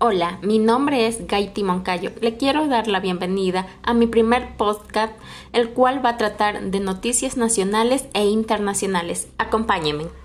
Hola, mi nombre es Gaiti Moncayo. Le quiero dar la bienvenida a mi primer podcast, el cual va a tratar de noticias nacionales e internacionales. Acompáñenme.